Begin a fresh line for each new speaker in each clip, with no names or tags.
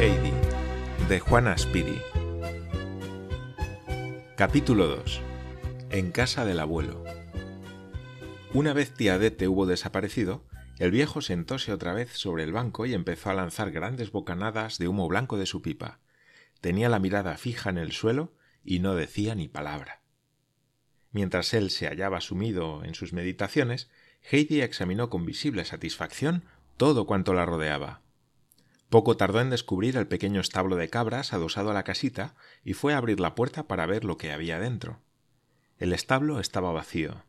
Heidi, de Juana Speedy. Capítulo 2. En casa del abuelo. Una vez tía Dete hubo desaparecido, el viejo sentóse otra vez sobre el banco y empezó a lanzar grandes bocanadas de humo blanco de su pipa. Tenía la mirada fija en el suelo y no decía ni palabra. Mientras él se hallaba sumido en sus meditaciones, Heidi examinó con visible satisfacción todo cuanto la rodeaba. Poco tardó en descubrir el pequeño establo de cabras adosado a la casita y fue a abrir la puerta para ver lo que había dentro. El establo estaba vacío.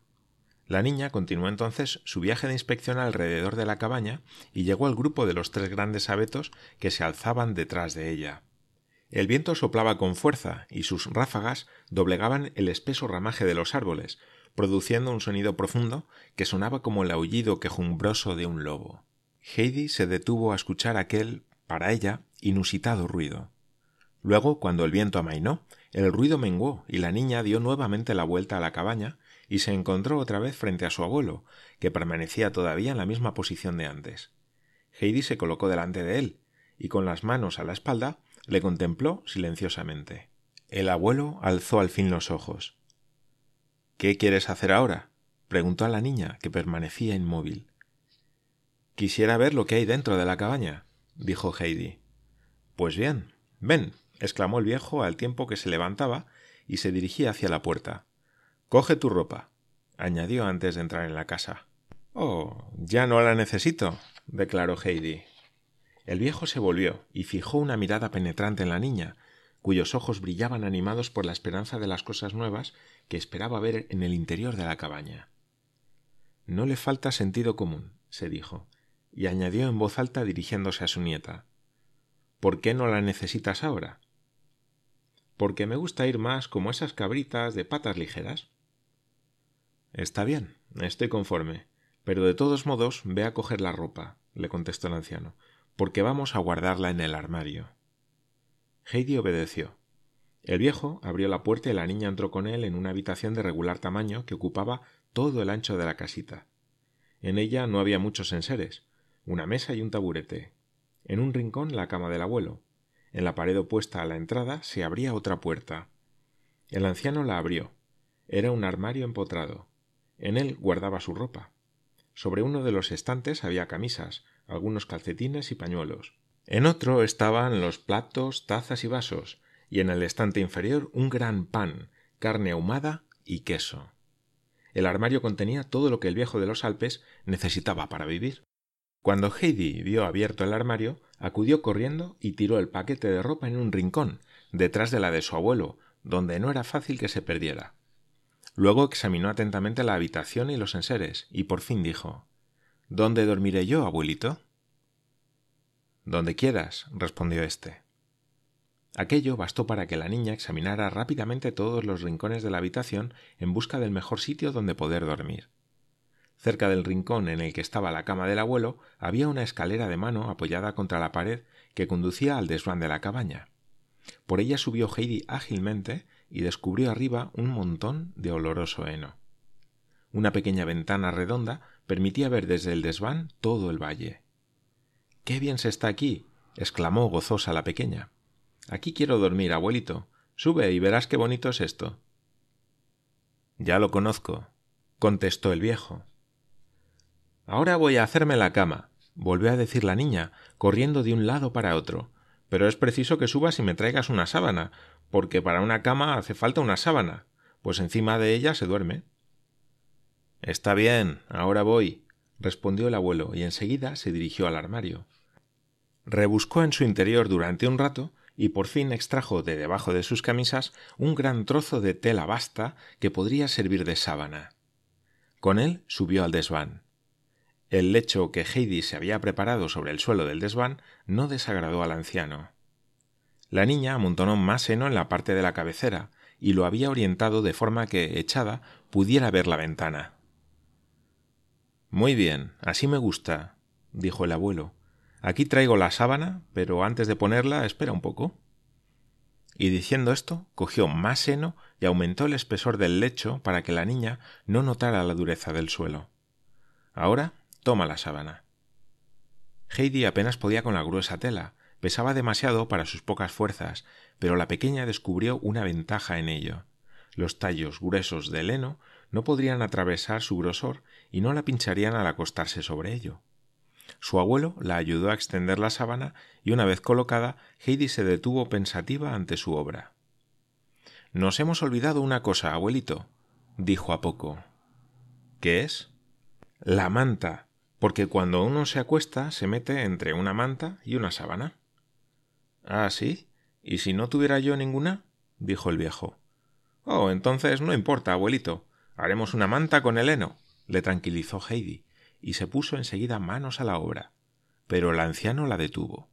La niña continuó entonces su viaje de inspección alrededor de la cabaña y llegó al grupo de los tres grandes abetos que se alzaban detrás de ella. El viento soplaba con fuerza y sus ráfagas doblegaban el espeso ramaje de los árboles, produciendo un sonido profundo que sonaba como el aullido quejumbroso de un lobo. Heidi se detuvo a escuchar aquel, para ella, inusitado ruido. Luego, cuando el viento amainó, el ruido menguó y la niña dio nuevamente la vuelta a la cabaña y se encontró otra vez frente a su abuelo, que permanecía todavía en la misma posición de antes. Heidi se colocó delante de él, y con las manos a la espalda le contempló silenciosamente. El abuelo alzó al fin los ojos. ¿Qué quieres hacer ahora? preguntó a la niña, que permanecía inmóvil. Quisiera ver lo que hay dentro de la cabaña, dijo Heidi. Pues bien, ven, exclamó el viejo al tiempo que se levantaba y se dirigía hacia la puerta. Coge tu ropa, añadió antes de entrar en la casa. Oh, ya no la necesito, declaró Heidi. El viejo se volvió y fijó una mirada penetrante en la niña, cuyos ojos brillaban animados por la esperanza de las cosas nuevas que esperaba ver en el interior de la cabaña. No le falta sentido común, se dijo, y añadió en voz alta dirigiéndose a su nieta. ¿Por qué no la necesitas ahora? Porque me gusta ir más como esas cabritas de patas ligeras. Está bien, estoy conforme, pero de todos modos ve a coger la ropa, le contestó el anciano, porque vamos a guardarla en el armario. Heidi obedeció. El viejo abrió la puerta y la niña entró con él en una habitación de regular tamaño que ocupaba todo el ancho de la casita. En ella no había muchos enseres, una mesa y un taburete. En un rincón la cama del abuelo. En la pared opuesta a la entrada se abría otra puerta. El anciano la abrió. Era un armario empotrado. En él guardaba su ropa. Sobre uno de los estantes había camisas, algunos calcetines y pañuelos. En otro estaban los platos, tazas y vasos, y en el estante inferior un gran pan, carne ahumada y queso. El armario contenía todo lo que el viejo de los Alpes necesitaba para vivir. Cuando Heidi vio abierto el armario, acudió corriendo y tiró el paquete de ropa en un rincón, detrás de la de su abuelo, donde no era fácil que se perdiera. Luego examinó atentamente la habitación y los enseres, y por fin dijo ¿Dónde dormiré yo, abuelito? Donde quieras, respondió éste. Aquello bastó para que la niña examinara rápidamente todos los rincones de la habitación en busca del mejor sitio donde poder dormir. Cerca del rincón en el que estaba la cama del abuelo había una escalera de mano apoyada contra la pared que conducía al desván de la cabaña. Por ella subió Heidi ágilmente y descubrió arriba un montón de oloroso heno. Una pequeña ventana redonda permitía ver desde el desván todo el valle. Qué bien se está aquí. exclamó gozosa la pequeña. Aquí quiero dormir, abuelito. Sube y verás qué bonito es esto. Ya lo conozco, contestó el viejo. Ahora voy a hacerme la cama, volvió a decir la niña, corriendo de un lado para otro. Pero es preciso que subas y me traigas una sábana, porque para una cama hace falta una sábana, pues encima de ella se duerme. Está bien, ahora voy, respondió el abuelo, y enseguida se dirigió al armario. Rebuscó en su interior durante un rato y por fin extrajo de debajo de sus camisas un gran trozo de tela basta que podría servir de sábana. Con él subió al desván. El lecho que Heidi se había preparado sobre el suelo del desván no desagradó al anciano. La niña amontonó más seno en la parte de la cabecera y lo había orientado de forma que, echada, pudiera ver la ventana. Muy bien, así me gusta, dijo el abuelo. Aquí traigo la sábana, pero antes de ponerla espera un poco. Y diciendo esto, cogió más seno y aumentó el espesor del lecho para que la niña no notara la dureza del suelo. Ahora toma la sábana. Heidi apenas podía con la gruesa tela, pesaba demasiado para sus pocas fuerzas, pero la pequeña descubrió una ventaja en ello. Los tallos gruesos del heno no podrían atravesar su grosor y no la pincharían al acostarse sobre ello. Su abuelo la ayudó a extender la sábana y una vez colocada, Heidi se detuvo pensativa ante su obra. Nos hemos olvidado una cosa, abuelito, dijo a poco. ¿Qué es? La manta, porque cuando uno se acuesta se mete entre una manta y una sábana. Ah, sí. ¿Y si no tuviera yo ninguna? dijo el viejo. Oh, entonces no importa, abuelito. Haremos una manta con el heno, le tranquilizó Heidi, y se puso enseguida manos a la obra. Pero el anciano la detuvo.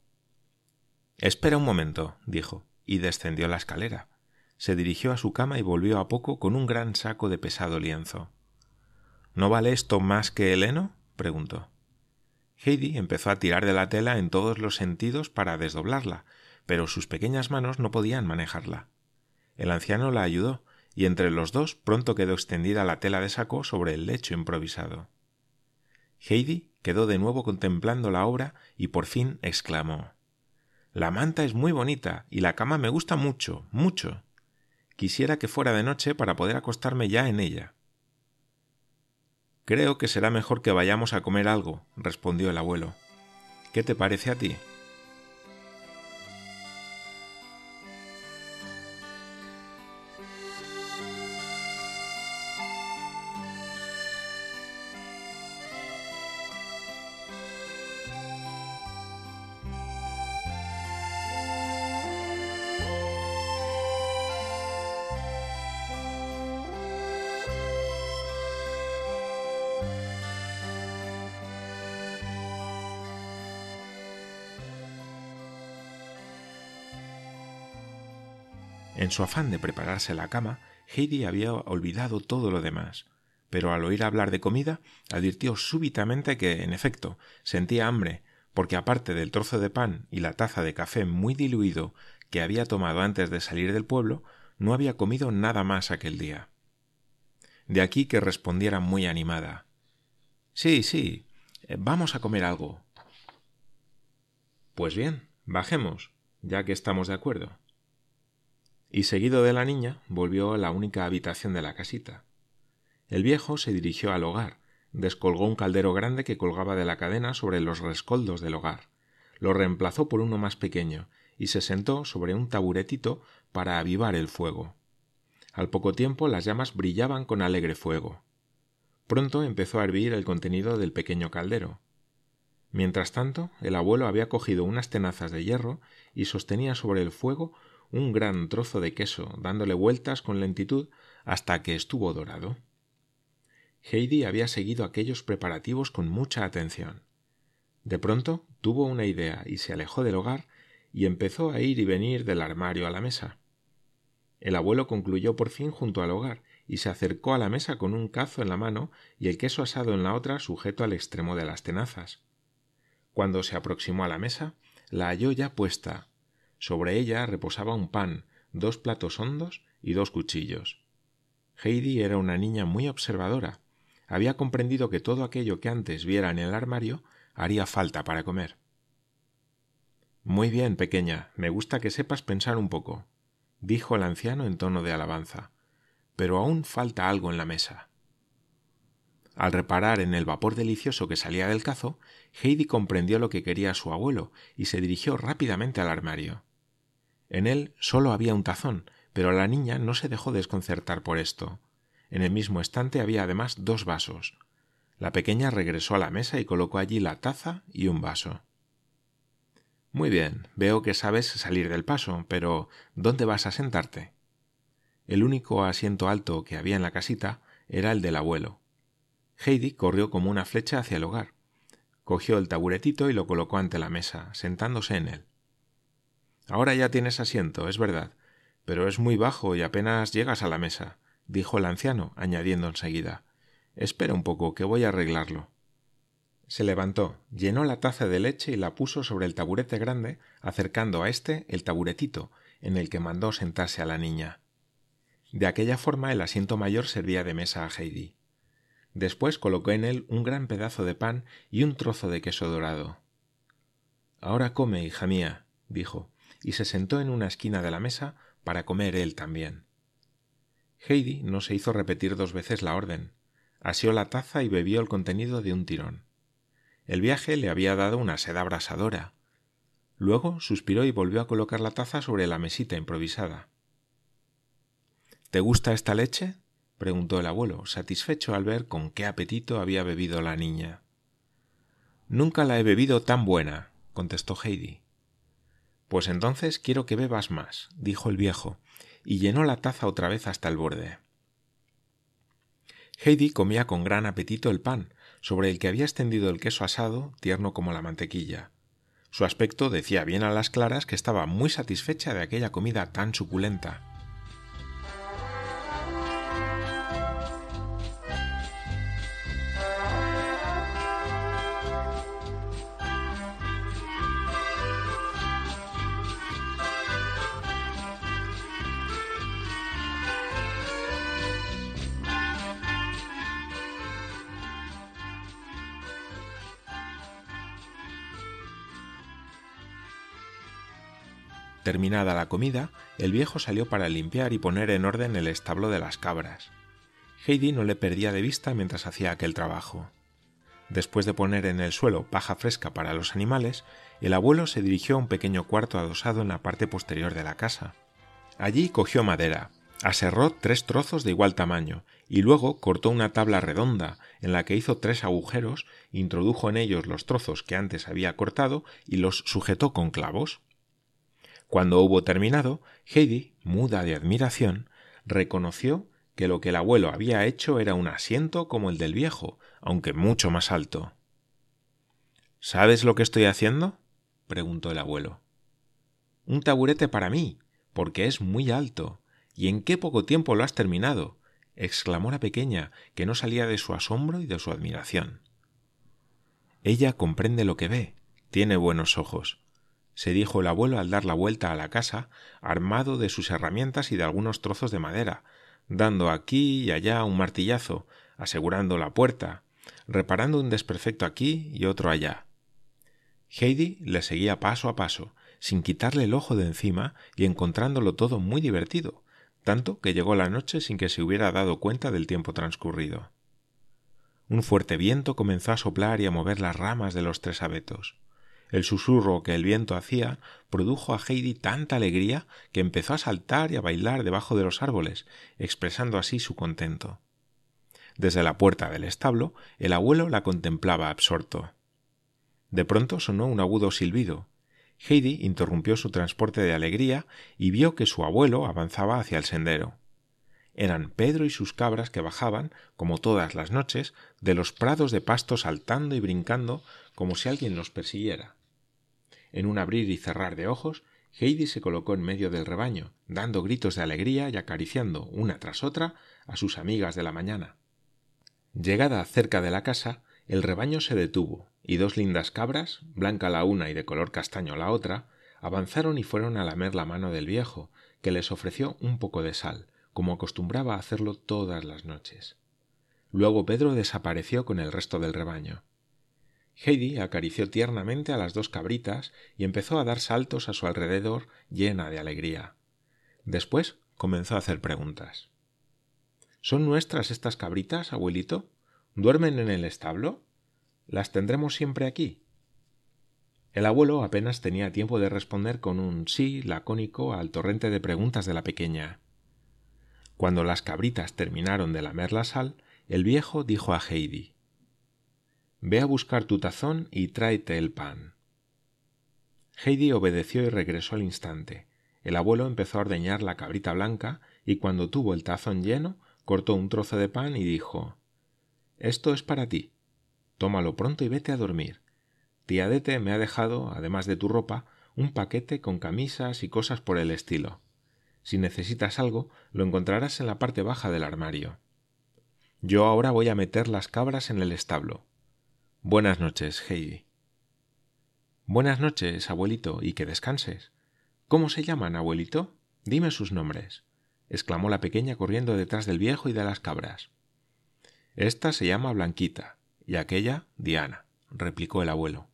Espera un momento, dijo, y descendió la escalera. Se dirigió a su cama y volvió a poco con un gran saco de pesado lienzo. ¿No vale esto más que el heno? Preguntó. Heidi empezó a tirar de la tela en todos los sentidos para desdoblarla, pero sus pequeñas manos no podían manejarla. El anciano la ayudó, y entre los dos pronto quedó extendida la tela de saco sobre el lecho improvisado. Heidi quedó de nuevo contemplando la obra y por fin exclamó La manta es muy bonita y la cama me gusta mucho, mucho. Quisiera que fuera de noche para poder acostarme ya en ella. Creo que será mejor que vayamos a comer algo, respondió el abuelo. ¿Qué te parece a ti? En su afán de prepararse la cama, Heidi había olvidado todo lo demás, pero al oír hablar de comida, advirtió súbitamente que, en efecto, sentía hambre, porque aparte del trozo de pan y la taza de café muy diluido que había tomado antes de salir del pueblo, no había comido nada más aquel día. De aquí que respondiera muy animada. Sí, sí, eh, vamos a comer algo. Pues bien, bajemos, ya que estamos de acuerdo y seguido de la niña volvió a la única habitación de la casita. El viejo se dirigió al hogar, descolgó un caldero grande que colgaba de la cadena sobre los rescoldos del hogar, lo reemplazó por uno más pequeño y se sentó sobre un taburetito para avivar el fuego. Al poco tiempo las llamas brillaban con alegre fuego. Pronto empezó a hervir el contenido del pequeño caldero. Mientras tanto, el abuelo había cogido unas tenazas de hierro y sostenía sobre el fuego un gran trozo de queso, dándole vueltas con lentitud hasta que estuvo dorado. Heidi había seguido aquellos preparativos con mucha atención. De pronto tuvo una idea y se alejó del hogar y empezó a ir y venir del armario a la mesa. El abuelo concluyó por fin junto al hogar y se acercó a la mesa con un cazo en la mano y el queso asado en la otra sujeto al extremo de las tenazas. Cuando se aproximó a la mesa, la halló ya puesta, sobre ella reposaba un pan, dos platos hondos y dos cuchillos. Heidi era una niña muy observadora. Había comprendido que todo aquello que antes viera en el armario haría falta para comer. Muy bien, pequeña, me gusta que sepas pensar un poco, dijo el anciano en tono de alabanza. Pero aún falta algo en la mesa. Al reparar en el vapor delicioso que salía del cazo, Heidi comprendió lo que quería su abuelo y se dirigió rápidamente al armario. En él solo había un tazón, pero la niña no se dejó desconcertar por esto. En el mismo estante había además dos vasos. La pequeña regresó a la mesa y colocó allí la taza y un vaso. Muy bien, veo que sabes salir del paso, pero ¿dónde vas a sentarte? El único asiento alto que había en la casita era el del abuelo. Heidi corrió como una flecha hacia el hogar. Cogió el taburetito y lo colocó ante la mesa, sentándose en él. Ahora ya tienes asiento, es verdad, pero es muy bajo y apenas llegas a la mesa, dijo el anciano, añadiendo enseguida Espera un poco, que voy a arreglarlo. Se levantó, llenó la taza de leche y la puso sobre el taburete grande, acercando a éste el taburetito, en el que mandó sentarse a la niña. De aquella forma el asiento mayor servía de mesa a Heidi. Después colocó en él un gran pedazo de pan y un trozo de queso dorado. Ahora come, hija mía, dijo, y se sentó en una esquina de la mesa para comer él también. Heidi no se hizo repetir dos veces la orden. Asió la taza y bebió el contenido de un tirón. El viaje le había dado una sed abrasadora. Luego suspiró y volvió a colocar la taza sobre la mesita improvisada. ¿Te gusta esta leche? preguntó el abuelo, satisfecho al ver con qué apetito había bebido la niña. Nunca la he bebido tan buena, contestó Heidi. Pues entonces quiero que bebas más, dijo el viejo, y llenó la taza otra vez hasta el borde. Heidi comía con gran apetito el pan, sobre el que había extendido el queso asado, tierno como la mantequilla. Su aspecto decía bien a las claras que estaba muy satisfecha de aquella comida tan suculenta. Terminada la comida, el viejo salió para limpiar y poner en orden el establo de las cabras. Heidi no le perdía de vista mientras hacía aquel trabajo. Después de poner en el suelo paja fresca para los animales, el abuelo se dirigió a un pequeño cuarto adosado en la parte posterior de la casa. Allí cogió madera, aserró tres trozos de igual tamaño y luego cortó una tabla redonda en la que hizo tres agujeros, introdujo en ellos los trozos que antes había cortado y los sujetó con clavos. Cuando hubo terminado, Heidi, muda de admiración, reconoció que lo que el abuelo había hecho era un asiento como el del viejo, aunque mucho más alto. ¿Sabes lo que estoy haciendo? preguntó el abuelo. Un taburete para mí, porque es muy alto. ¿Y en qué poco tiempo lo has terminado? exclamó la pequeña, que no salía de su asombro y de su admiración. Ella comprende lo que ve, tiene buenos ojos, se dijo el abuelo al dar la vuelta a la casa, armado de sus herramientas y de algunos trozos de madera, dando aquí y allá un martillazo, asegurando la puerta, reparando un desperfecto aquí y otro allá. Heidi le seguía paso a paso, sin quitarle el ojo de encima y encontrándolo todo muy divertido, tanto que llegó la noche sin que se hubiera dado cuenta del tiempo transcurrido. Un fuerte viento comenzó a soplar y a mover las ramas de los tres abetos. El susurro que el viento hacía produjo a Heidi tanta alegría que empezó a saltar y a bailar debajo de los árboles, expresando así su contento. Desde la puerta del establo, el abuelo la contemplaba absorto. De pronto sonó un agudo silbido. Heidi interrumpió su transporte de alegría y vio que su abuelo avanzaba hacia el sendero. Eran Pedro y sus cabras que bajaban, como todas las noches, de los prados de pasto saltando y brincando como si alguien los persiguiera. En un abrir y cerrar de ojos, Heidi se colocó en medio del rebaño, dando gritos de alegría y acariciando, una tras otra, a sus amigas de la mañana. Llegada cerca de la casa, el rebaño se detuvo, y dos lindas cabras, blanca la una y de color castaño la otra, avanzaron y fueron a lamer la mano del viejo, que les ofreció un poco de sal, como acostumbraba a hacerlo todas las noches. Luego Pedro desapareció con el resto del rebaño. Heidi acarició tiernamente a las dos cabritas y empezó a dar saltos a su alrededor llena de alegría. Después comenzó a hacer preguntas. ¿Son nuestras estas cabritas, abuelito? ¿Duermen en el establo? ¿Las tendremos siempre aquí? El abuelo apenas tenía tiempo de responder con un sí lacónico al torrente de preguntas de la pequeña. Cuando las cabritas terminaron de lamer la sal, el viejo dijo a Heidi Ve a buscar tu tazón y tráete el pan. Heidi obedeció y regresó al instante. El abuelo empezó a ordeñar la cabrita blanca y cuando tuvo el tazón lleno, cortó un trozo de pan y dijo Esto es para ti. Tómalo pronto y vete a dormir. Tía Dete me ha dejado, además de tu ropa, un paquete con camisas y cosas por el estilo. Si necesitas algo, lo encontrarás en la parte baja del armario. Yo ahora voy a meter las cabras en el establo. Buenas noches, Heidi. Buenas noches, abuelito, y que descanses. ¿Cómo se llaman, abuelito? Dime sus nombres, exclamó la pequeña corriendo detrás del viejo y de las cabras. Esta se llama Blanquita y aquella Diana, replicó el abuelo.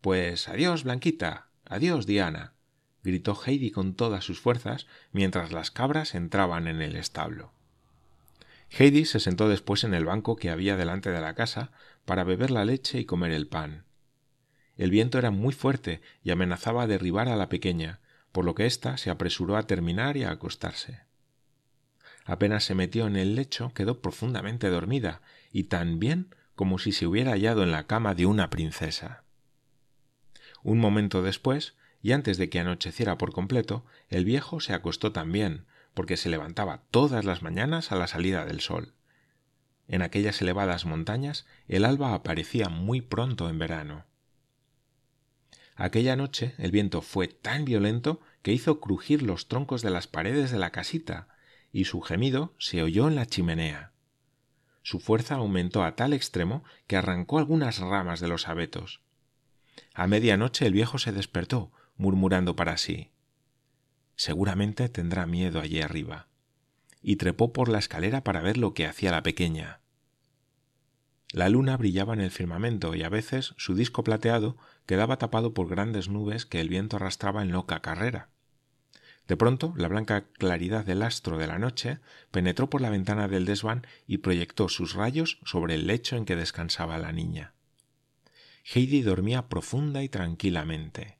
Pues adiós, Blanquita. Adiós, Diana. gritó Heidi con todas sus fuerzas mientras las cabras entraban en el establo. Heidi se sentó después en el banco que había delante de la casa para beber la leche y comer el pan. El viento era muy fuerte y amenazaba derribar a la pequeña, por lo que ésta se apresuró a terminar y a acostarse. Apenas se metió en el lecho quedó profundamente dormida y tan bien como si se hubiera hallado en la cama de una princesa. Un momento después, y antes de que anocheciera por completo, el viejo se acostó también, porque se levantaba todas las mañanas a la salida del sol. En aquellas elevadas montañas el alba aparecía muy pronto en verano. Aquella noche el viento fue tan violento que hizo crujir los troncos de las paredes de la casita, y su gemido se oyó en la chimenea. Su fuerza aumentó a tal extremo que arrancó algunas ramas de los abetos. A media noche el viejo se despertó, murmurando para sí Seguramente tendrá miedo allí arriba. Y trepó por la escalera para ver lo que hacía la pequeña. La luna brillaba en el firmamento y a veces su disco plateado quedaba tapado por grandes nubes que el viento arrastraba en loca carrera. De pronto, la blanca claridad del astro de la noche penetró por la ventana del desván y proyectó sus rayos sobre el lecho en que descansaba la niña. Heidi dormía profunda y tranquilamente.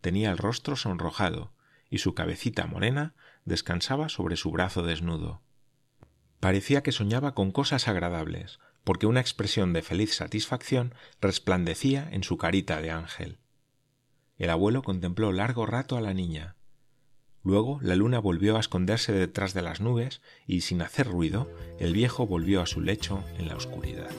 Tenía el rostro sonrojado, y su cabecita morena descansaba sobre su brazo desnudo. Parecía que soñaba con cosas agradables, porque una expresión de feliz satisfacción resplandecía en su carita de ángel. El abuelo contempló largo rato a la niña. Luego la luna volvió a esconderse detrás de las nubes y sin hacer ruido el viejo volvió a su lecho en la oscuridad.